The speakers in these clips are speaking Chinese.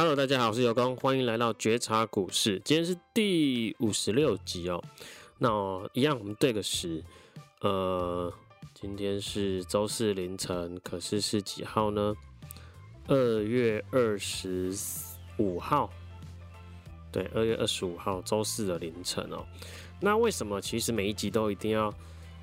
Hello，大家好，我是尤工，欢迎来到觉察股市。今天是第五十六集哦。那一样，我们对个时，呃，今天是周四凌晨，可是是几号呢？二月二十五号。对，二月二十五号周四的凌晨哦。那为什么其实每一集都一定要？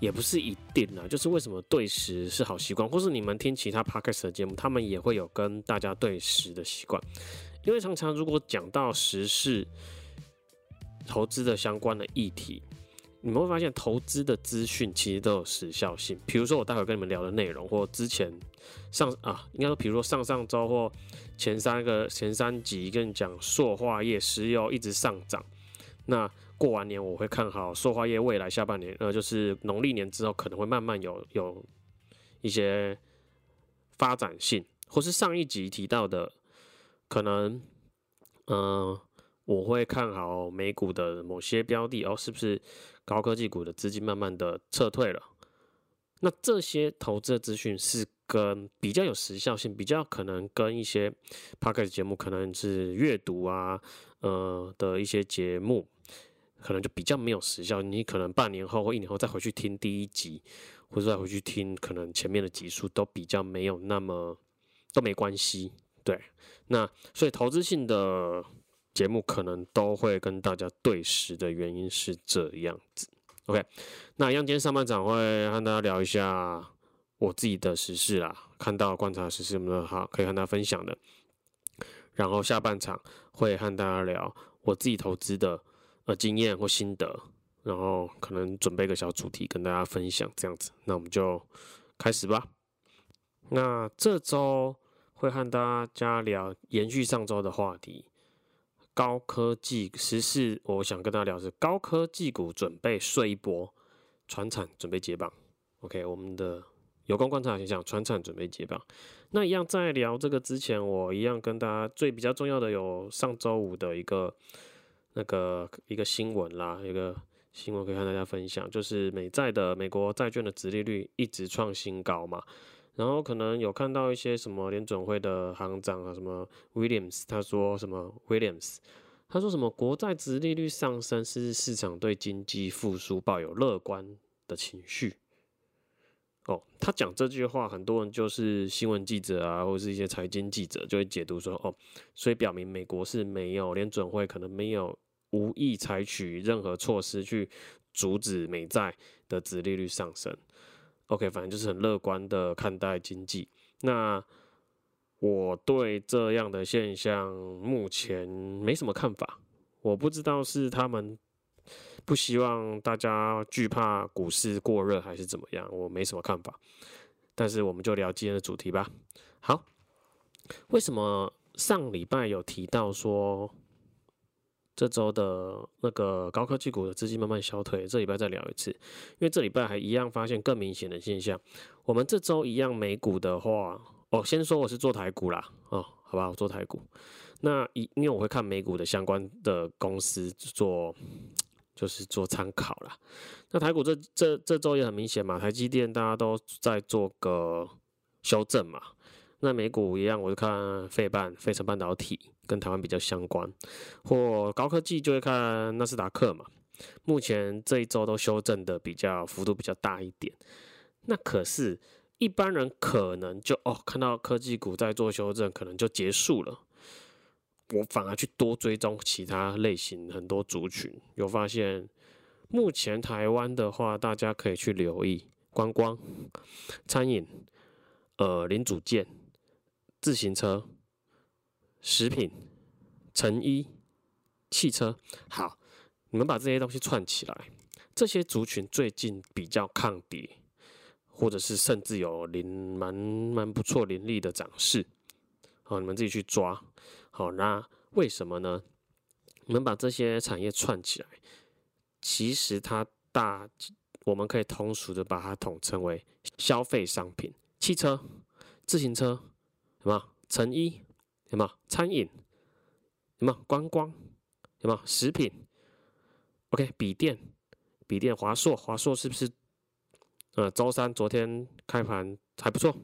也不是一定啦，就是为什么对时是好习惯，或是你们听其他 podcast 的节目，他们也会有跟大家对时的习惯。因为常常如果讲到时事、投资的相关的议题，你们会发现投资的资讯其实都有时效性。比如说我待会跟你们聊的内容，或之前上啊，应该说，比如说上上周或前三个前三集跟你讲塑化业、石油一直上涨，那。过完年我会看好塑化业未来下半年，呃，就是农历年之后可能会慢慢有有一些发展性，或是上一集提到的，可能，嗯、我会看好美股的某些标的哦，是不是高科技股的资金慢慢的撤退了？那这些投资的资讯是跟比较有时效性，比较可能跟一些 podcast 节目可能是阅读啊，呃的一些节目。可能就比较没有时效，你可能半年后或一年后再回去听第一集，或者再回去听，可能前面的集数都比较没有那么都没关系。对，那所以投资性的节目可能都会跟大家对时的原因是这样子。OK，那一样今天上半场会和大家聊一下我自己的时事啦，看到观察时事有没有好可以和大家分享的，然后下半场会和大家聊我自己投资的。呃，经验或心得，然后可能准备个小主题跟大家分享，这样子，那我们就开始吧。那这周会和大家聊延续上周的话题，高科技时事，我想跟大家聊是高科技股准备睡一波，船产准备解绑。OK，我们的有关观察现象，船产准备解绑。那一样在聊这个之前，我一样跟大家最比较重要的有上周五的一个。那个一个新闻啦，一个新闻可以和大家分享，就是美债的美国债券的殖利率一直创新高嘛，然后可能有看到一些什么联准会的行长啊，什么 Williams，他说什么 Williams，他说什么国债殖利率上升是市场对经济复苏抱有乐观的情绪。哦，他讲这句话，很多人就是新闻记者啊，或者是一些财经记者就会解读说，哦，所以表明美国是没有联准会可能没有无意采取任何措施去阻止美债的殖利率上升。OK，反正就是很乐观的看待经济。那我对这样的现象目前没什么看法，我不知道是他们。不希望大家惧怕股市过热还是怎么样，我没什么看法。但是我们就聊今天的主题吧。好，为什么上礼拜有提到说这周的那个高科技股的资金慢慢消退？这礼拜再聊一次，因为这礼拜还一样发现更明显的现象。我们这周一样美股的话，哦，先说我是做台股啦，哦，好吧，我做台股。那一因为我会看美股的相关的公司做。就是做参考啦。那台股这这这周也很明显嘛，台积电大家都在做个修正嘛。那美股一样，我就看费半、费城半导体跟台湾比较相关，或高科技就会看纳斯达克嘛。目前这一周都修正的比较幅度比较大一点。那可是一般人可能就哦，看到科技股在做修正，可能就结束了。我反而去多追踪其他类型很多族群，有发现，目前台湾的话，大家可以去留意观光、餐饮、呃零组件、自行车、食品、成衣、汽车。好，你们把这些东西串起来，这些族群最近比较抗跌，或者是甚至有凌蛮蛮不错凌厉的涨势。好，你们自己去抓。好，那为什么呢？我们把这些产业串起来，其实它大，我们可以通俗的把它统称为消费商品：汽车、自行车，什么？成衣，什么？餐饮，什么？观光，什么？食品，OK，笔电，笔电，华硕，华硕是不是？呃，周三昨天开盘还不错，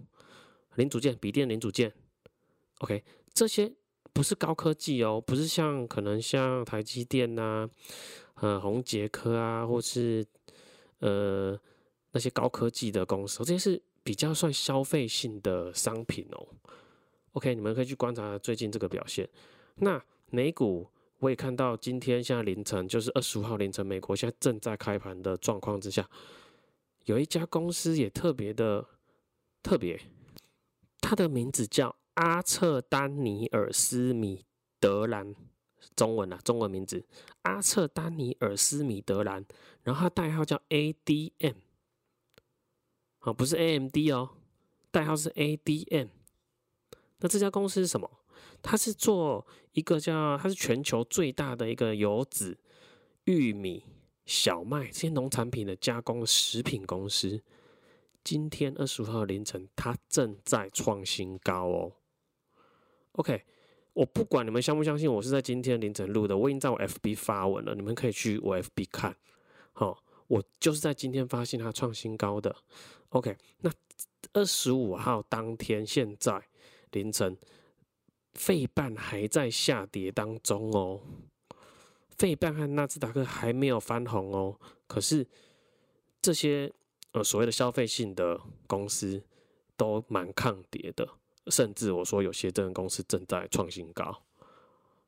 零组件，笔电零组件。OK，这些不是高科技哦，不是像可能像台积电呐、呃，宏捷科啊，或是呃那些高科技的公司，这些是比较算消费性的商品哦。OK，你们可以去观察最近这个表现。那美股我也看到，今天现在凌晨就是二十五号凌晨，美国现在正在开盘的状况之下，有一家公司也特别的特别，它的名字叫阿彻丹尼尔斯米德兰，中文啊，中文名字阿彻丹尼尔斯米德兰，然后它代号叫 ADM，啊，不是 AMD 哦，代号是 ADM。那这家公司是什么？它是做一个叫，它是全球最大的一个油脂、玉米、小麦这些农产品的加工食品公司。今天二十五号凌晨，它正在创新高哦。OK，我不管你们相不相信，我是在今天凌晨录的，我已经在我 FB 发文了，你们可以去我 FB 看。好，我就是在今天发现它创新高的。OK，那二十五号当天现在。凌晨，费半还在下跌当中哦，费半和纳斯达克还没有翻红哦。可是这些呃所谓的消费性的公司都蛮抗跌的，甚至我说有些这个公司正在创新高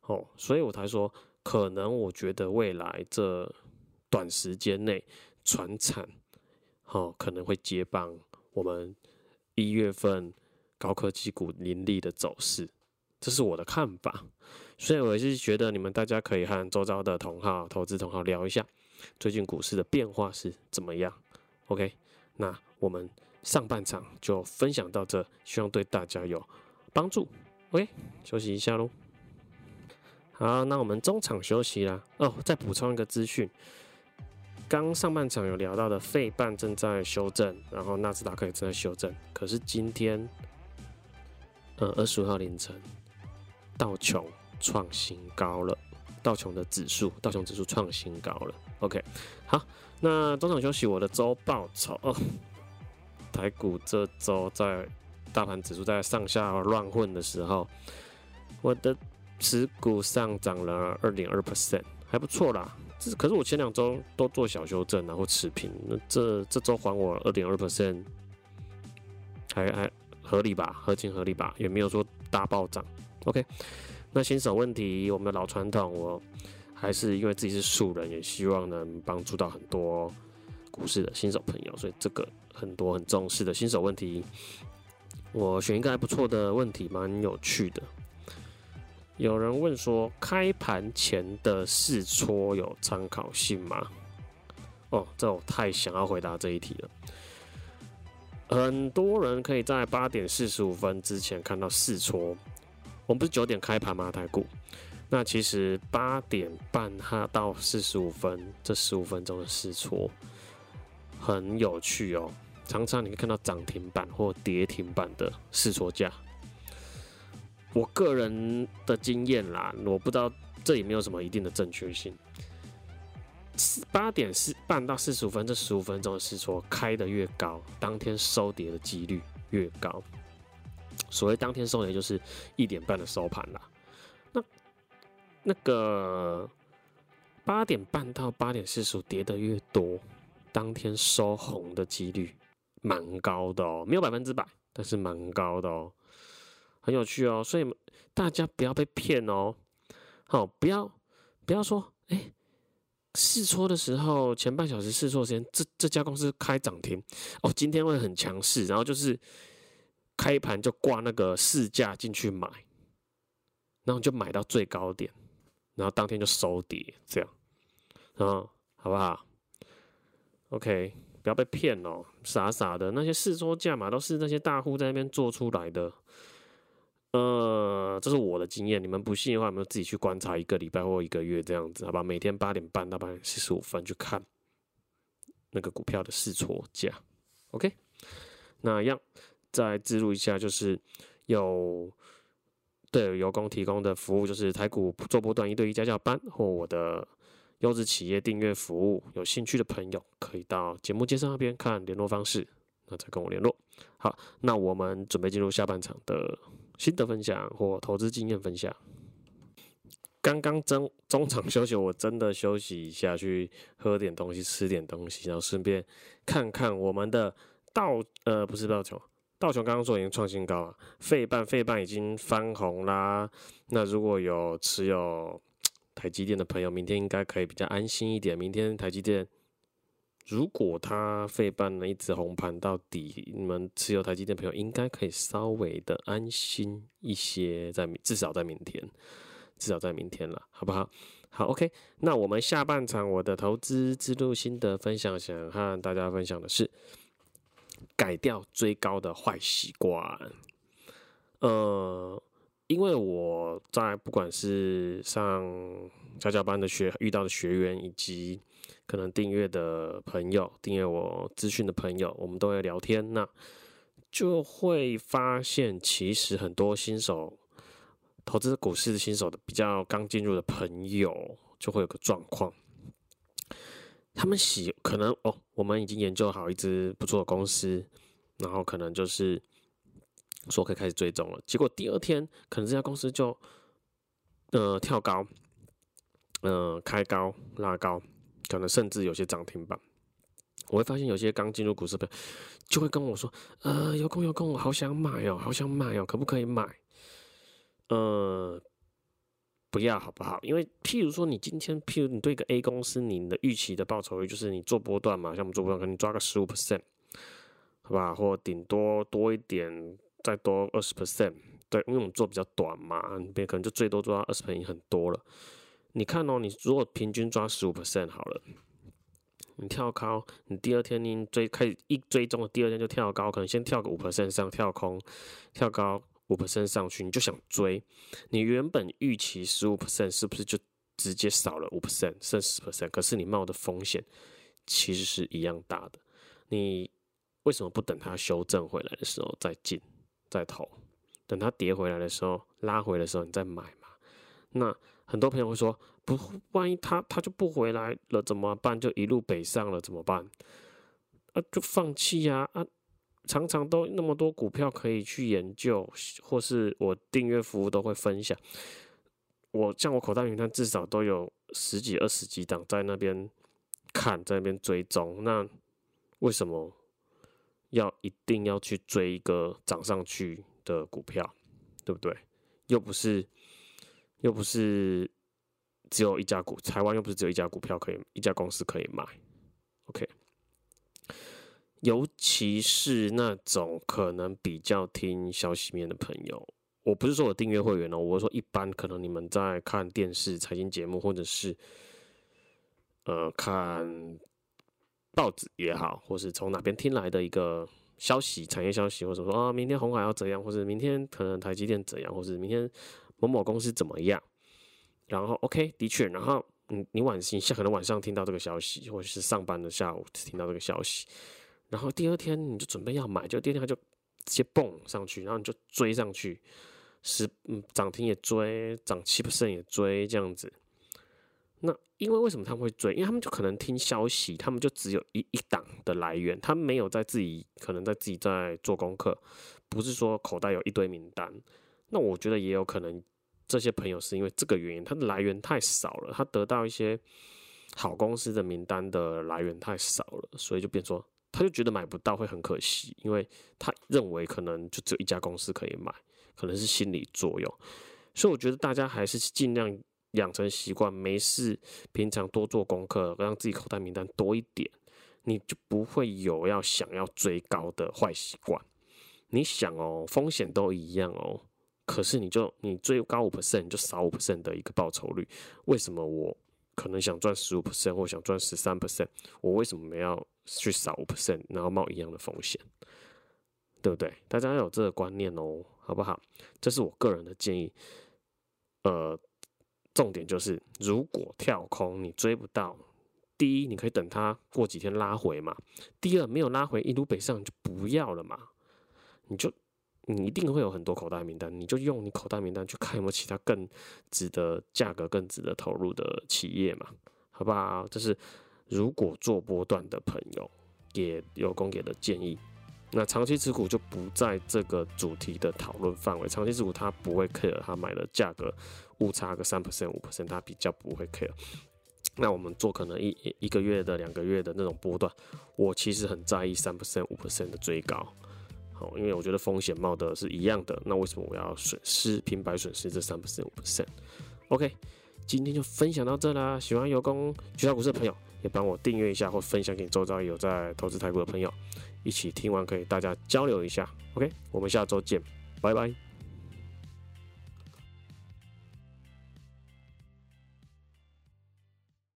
哦，所以我才说可能我觉得未来这短时间内传产哦可能会接棒我们一月份。高科技股凌厉的走势，这是我的看法，所以我也是觉得你们大家可以和周遭的同好、投资同好聊一下，最近股市的变化是怎么样。OK，那我们上半场就分享到这，希望对大家有帮助。OK，休息一下喽。好，那我们中场休息啦。哦，再补充一个资讯，刚上半场有聊到的，费半正在修正，然后纳斯达克也正在修正，可是今天。呃，二十五号凌晨，道琼创新高了。道琼的指数，道琼指数创新高了。OK，好，那中场休息，我的周报酬哦。台股这周在大盘指数在上下乱混的时候，我的持股上涨了二点二 percent，还不错啦。这可是我前两周都做小修正，然后持平。那这这周还我二点二 percent，还还。合理吧，合情合理吧，也没有说大暴涨。OK，那新手问题，我们的老传统，我还是因为自己是素人，也希望能帮助到很多股市的新手朋友，所以这个很多很重视的新手问题，我选一个还不错的问题，蛮有趣的。有人问说，开盘前的试撮有参考性吗？哦，这我太想要回答这一题了。很多人可以在八点四十五分之前看到试撮。我们不是九点开盘吗？台股。那其实八点半哈到四十五分这十五分钟的试撮很有趣哦。常常你会看到涨停板或跌停板的试错价。我个人的经验啦，我不知道这里没有什么一定的正确性。八点四半到四十五分，这十五分钟的试错开的越高，当天收跌的几率越高。所谓当天收跌，就是一点半的收盘啦。那那个八点半到八点四十五跌得越多，当天收红的几率蛮高的哦，没有百分之百，但是蛮高的哦，很有趣哦。所以大家不要被骗哦，好，不要不要说，哎、试错的时候，前半小时试错时间，这这家公司开涨停哦，今天会很强势，然后就是开盘就挂那个市价进去买，然后就买到最高点，然后当天就收跌，这样，嗯，好不好？OK，不要被骗哦，傻傻的那些试错价嘛，都是那些大户在那边做出来的。呃，这是我的经验，你们不信的话，你们自己去观察一个礼拜或一个月这样子，好吧？每天八点半到八点四十五分去看那个股票的试错价，OK？那一样再记录一下，就是有对有工提供的服务，就是台股做波段一对一家教班或我的优质企业订阅服务，有兴趣的朋友可以到节目介绍那边看联络方式，那再跟我联络。好，那我们准备进入下半场的。心得分享或投资经验分享。刚刚中中场休息，我真的休息一下，去喝点东西，吃点东西，然后顺便看看我们的道呃不是道琼，道琼刚刚说已经创新高了，费半费半已经翻红啦。那如果有持有台积电的朋友，明天应该可以比较安心一点。明天台积电如果它费半呢一直红盘到底，你们持有台积电朋友应该可以稍微的安心一些，在至少在明天。至少在明天了，好不好？好，OK。那我们下半场我的投资之路心得分享，想和大家分享的是改掉追高的坏习惯。呃，因为我在不管是上家教班的学遇到的学员，以及可能订阅的朋友、订阅我资讯的朋友，我们都会聊天，那就会发现其实很多新手。投资股市的新手的比较刚进入的朋友，就会有个状况，他们喜可能哦，我们已经研究好一只不错的公司，然后可能就是说可以开始追踪了，结果第二天可能这家公司就呃跳高，呃开高拉高，可能甚至有些涨停板。我会发现有些刚进入股市的就会跟我说，呃有空有空，我好想买哦，好想买哦，可不可以买？呃，不要好不好？因为譬如说，你今天譬如你对一个 A 公司，你的预期的报酬率就是你做波段嘛，像我们做波段，可能抓个十五 percent，好吧？或顶多多一点，再多二十 percent，对，因为我们做比较短嘛，别可能就最多做到二十 percent 已经很多了。你看哦，你如果平均抓十五 percent 好了，你跳高，你第二天你追开始一追踪的第二天就跳高，可能先跳个五 percent 上跳空，跳高。五 percent 上去，你就想追，你原本预期十五 percent 是不是就直接少了五 percent，剩十 percent？可是你冒的风险其实是一样大的。你为什么不等它修正回来的时候再进再投？等它跌回来的时候拉回的时候你再买嘛？那很多朋友会说，不，万一它它就不回来了怎么办？就一路北上了怎么办？啊，就放弃呀啊！常常都那么多股票可以去研究，或是我订阅服务都会分享。我像我口袋名单至少都有十几二十几档在那边看，在那边追踪。那为什么要一定要去追一个涨上去的股票，对不对？又不是又不是只有一家股，台湾又不是只有一家股票可以，一家公司可以买。OK。尤其是那种可能比较听消息面的朋友，我不是说我订阅会员哦，我是说一般可能你们在看电视财经节目，或者是呃看报纸也好，或是从哪边听来的一个消息，产业消息，或者说啊明天红海要怎样，或者明天可能台积电怎样，或者明天某某公司怎么样，然后 OK 的确，然后你你晚你下可能晚上听到这个消息，或者是上班的下午听到这个消息。然后第二天你就准备要买，就第二天它就直接蹦上去，然后你就追上去，是嗯涨停也追，涨七 percent 也追这样子。那因为为什么他们会追？因为他们就可能听消息，他们就只有一一档的来源，他们没有在自己可能在自己在做功课，不是说口袋有一堆名单。那我觉得也有可能这些朋友是因为这个原因，他的来源太少了，他得到一些好公司的名单的来源太少了，所以就变说。他就觉得买不到会很可惜，因为他认为可能就只有一家公司可以买，可能是心理作用。所以我觉得大家还是尽量养成习惯，没事平常多做功课，让自己口袋名单多一点，你就不会有要想要追高的坏习惯。你想哦，风险都一样哦，可是你就你追高五 percent，就少五 percent 的一个报酬率。为什么我可能想赚十五 percent 或想赚十三 percent，我为什么没要？去少五 percent，然后冒一样的风险，对不对？大家要有这个观念哦，好不好？这是我个人的建议。呃，重点就是，如果跳空你追不到，第一，你可以等它过几天拉回嘛；第二，没有拉回一路北上就不要了嘛。你就你一定会有很多口袋名单，你就用你口袋名单去看有没有其他更值得价格、更值得投入的企业嘛，好不好？这是。如果做波段的朋友，也有公给的建议。那长期持股就不在这个主题的讨论范围。长期持股他不会 care，他买的价格误差个三 percent 五 percent，他比较不会 care。那我们做可能一一个月的、两个月的那种波段，我其实很在意三 percent 五 percent 的追高，好，因为我觉得风险冒的是一样的。那为什么我要损失平白损失这三 percent 五 percent？OK，今天就分享到这啦。喜欢有功绝杀股市的朋友，也帮我订阅一下或分享给周遭有在投资台股的朋友，一起听完可以大家交流一下。OK，我们下周见，拜拜。